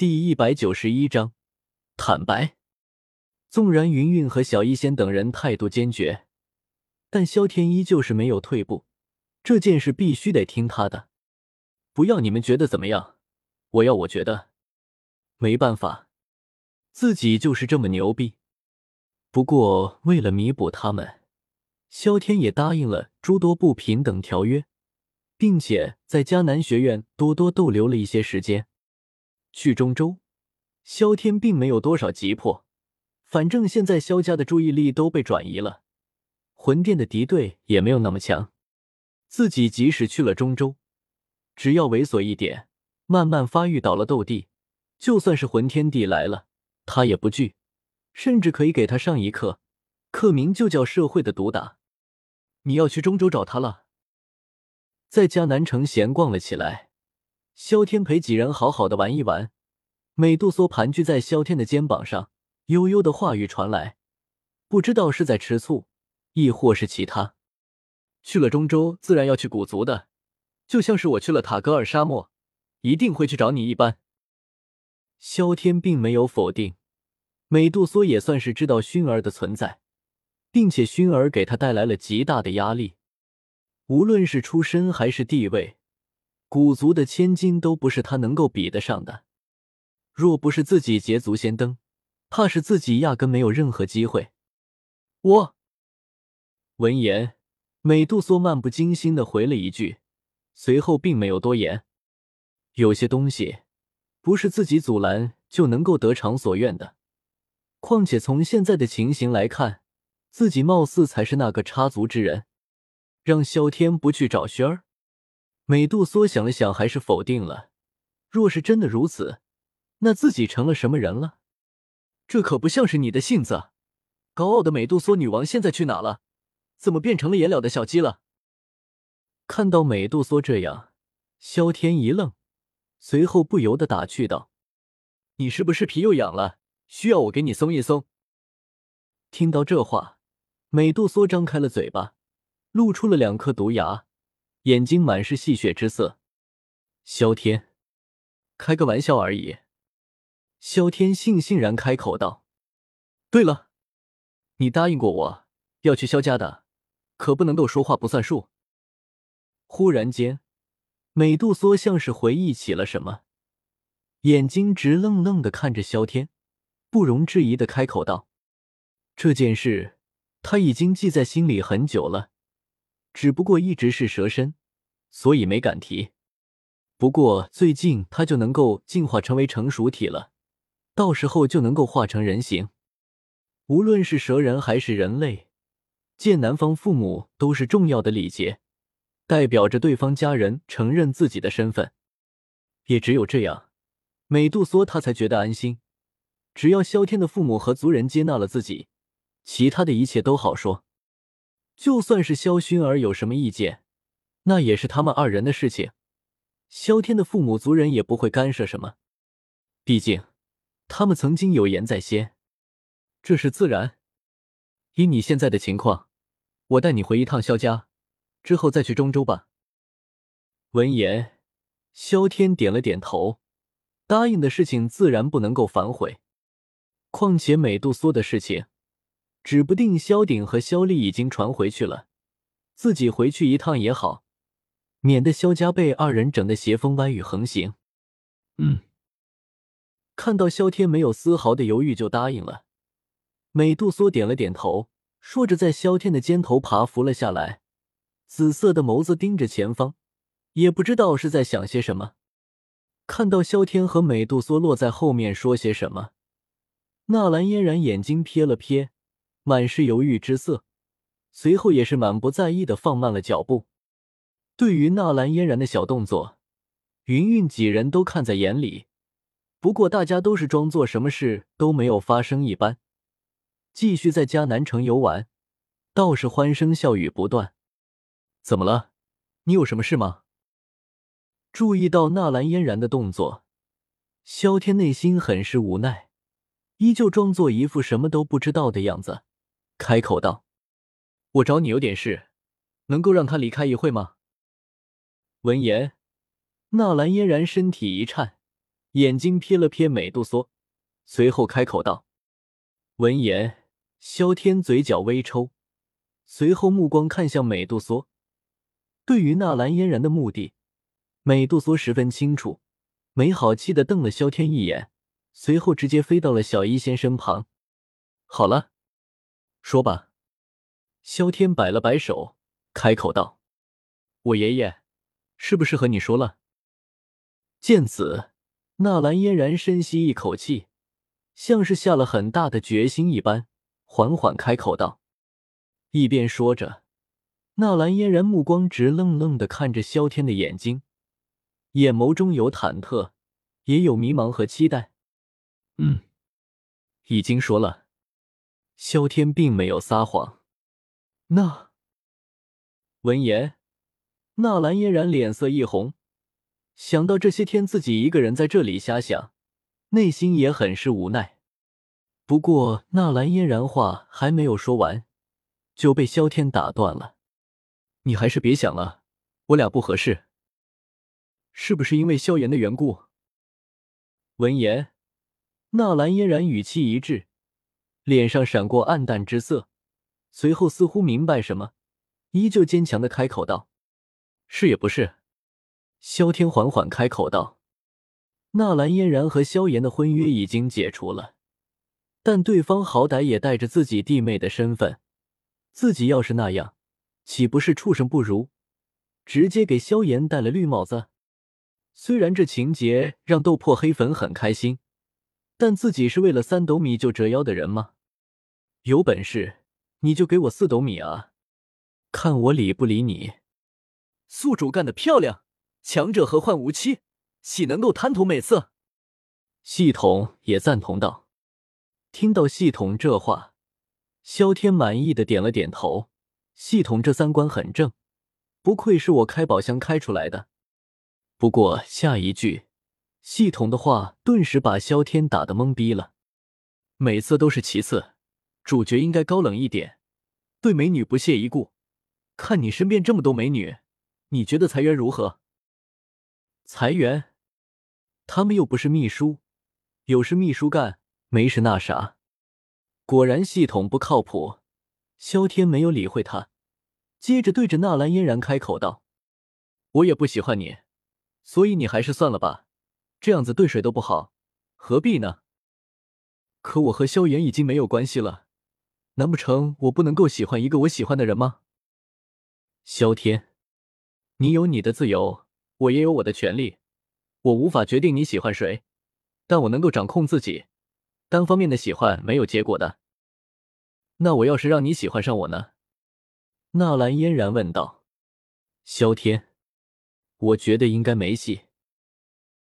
第一百九十一章坦白。纵然云云和小医仙等人态度坚决，但萧天依旧是没有退步。这件事必须得听他的，不要你们觉得怎么样，我要我觉得。没办法，自己就是这么牛逼。不过为了弥补他们，萧天也答应了诸多不平等条约，并且在迦南学院多多逗留了一些时间。去中州，萧天并没有多少急迫，反正现在萧家的注意力都被转移了，魂殿的敌对也没有那么强。自己即使去了中州，只要猥琐一点，慢慢发育到了斗帝，就算是魂天帝来了，他也不惧，甚至可以给他上一课，课名就叫社会的毒打。你要去中州找他了，在迦南城闲逛了起来。萧天陪几人好好的玩一玩，美杜莎盘踞在萧天的肩膀上，悠悠的话语传来，不知道是在吃醋，亦或是其他。去了中州，自然要去古族的，就像是我去了塔格尔沙漠，一定会去找你一般。萧天并没有否定，美杜莎也算是知道薰儿的存在，并且薰儿给他带来了极大的压力，无论是出身还是地位。古族的千金都不是他能够比得上的，若不是自己捷足先登，怕是自己压根没有任何机会。我闻言，美杜莎漫不经心的回了一句，随后并没有多言。有些东西不是自己阻拦就能够得偿所愿的，况且从现在的情形来看，自己貌似才是那个插足之人，让萧天不去找轩儿。美杜莎想了想，还是否定了。若是真的如此，那自己成了什么人了？这可不像是你的性子。高傲的美杜莎女王现在去哪了？怎么变成了颜了的小鸡了？看到美杜莎这样，萧天一愣，随后不由得打趣道：“你是不是皮又痒了？需要我给你松一松？”听到这话，美杜莎张开了嘴巴，露出了两颗毒牙。眼睛满是戏谑之色，萧天，开个玩笑而已。萧天悻悻然开口道：“对了，你答应过我要去萧家的，可不能够说话不算数。”忽然间，美杜莎像是回忆起了什么，眼睛直愣愣的看着萧天，不容置疑的开口道：“这件事他已经记在心里很久了。”只不过一直是蛇身，所以没敢提。不过最近他就能够进化成为成熟体了，到时候就能够化成人形。无论是蛇人还是人类，见男方父母都是重要的礼节，代表着对方家人承认自己的身份。也只有这样，美杜莎他才觉得安心。只要萧天的父母和族人接纳了自己，其他的一切都好说。就算是萧薰儿有什么意见，那也是他们二人的事情，萧天的父母族人也不会干涉什么。毕竟，他们曾经有言在先，这是自然。以你现在的情况，我带你回一趟萧家，之后再去中州吧。闻言，萧天点了点头，答应的事情自然不能够反悔。况且美杜莎的事情。指不定萧鼎和萧丽已经传回去了，自己回去一趟也好，免得萧家被二人整得邪风歪雨横行。嗯，看到萧天没有丝毫的犹豫就答应了，美杜莎点了点头，说着在萧天的肩头爬伏了下来，紫色的眸子盯着前方，也不知道是在想些什么。看到萧天和美杜莎落在后面说些什么，纳兰嫣然眼睛瞥了瞥。满是犹豫之色，随后也是满不在意的放慢了脚步。对于纳兰嫣然的小动作，云云几人都看在眼里。不过大家都是装作什么事都没有发生一般，继续在迦南城游玩，倒是欢声笑语不断。怎么了？你有什么事吗？注意到纳兰嫣然的动作，萧天内心很是无奈，依旧装作一副什么都不知道的样子。开口道：“我找你有点事，能够让他离开一会吗？”闻言，纳兰嫣然身体一颤，眼睛瞥了瞥美杜莎，随后开口道。闻言，萧天嘴角微抽，随后目光看向美杜莎。对于纳兰嫣然的目的，美杜莎十分清楚，没好气的瞪了萧天一眼，随后直接飞到了小医仙身旁。好了，说吧。萧天摆了摆手，开口道：“我爷爷是不是和你说了？”见此，纳兰嫣然深吸一口气，像是下了很大的决心一般，缓缓开口道，一边说着，纳兰嫣然目光直愣愣的看着萧天的眼睛，眼眸中有忐忑，也有迷茫和期待。嗯，已经说了。萧天并没有撒谎。那闻言，纳兰嫣然脸色一红，想到这些天自己一个人在这里瞎想，内心也很是无奈。不过纳兰嫣然话还没有说完，就被萧天打断了：“你还是别想了，我俩不合适。是不是因为萧炎的缘故？”闻言，纳兰嫣然语气一滞，脸上闪过暗淡之色。随后似乎明白什么，依旧坚强的开口道：“是也不是。”萧天缓缓开口道：“纳兰嫣然和萧炎的婚约已经解除了，但对方好歹也带着自己弟妹的身份，自己要是那样，岂不是畜生不如？直接给萧炎戴了绿帽子。虽然这情节让斗破黑粉很开心，但自己是为了三斗米就折腰的人吗？有本事！”你就给我四斗米啊！看我理不理你！宿主干得漂亮，强者何患无妻？岂能够贪图美色？系统也赞同道。听到系统这话，萧天满意的点了点头。系统这三观很正，不愧是我开宝箱开出来的。不过下一句，系统的话顿时把萧天打得懵逼了。美色都是其次。主角应该高冷一点，对美女不屑一顾。看你身边这么多美女，你觉得裁员如何？裁员？他们又不是秘书，有事秘书干，没事那啥。果然系统不靠谱。萧天没有理会他，接着对着纳兰嫣然开口道：“我也不喜欢你，所以你还是算了吧，这样子对谁都不好，何必呢？可我和萧炎已经没有关系了。”难不成我不能够喜欢一个我喜欢的人吗？萧天，你有你的自由，我也有我的权利。我无法决定你喜欢谁，但我能够掌控自己。单方面的喜欢没有结果的。那我要是让你喜欢上我呢？纳兰嫣然问道。萧天，我觉得应该没戏。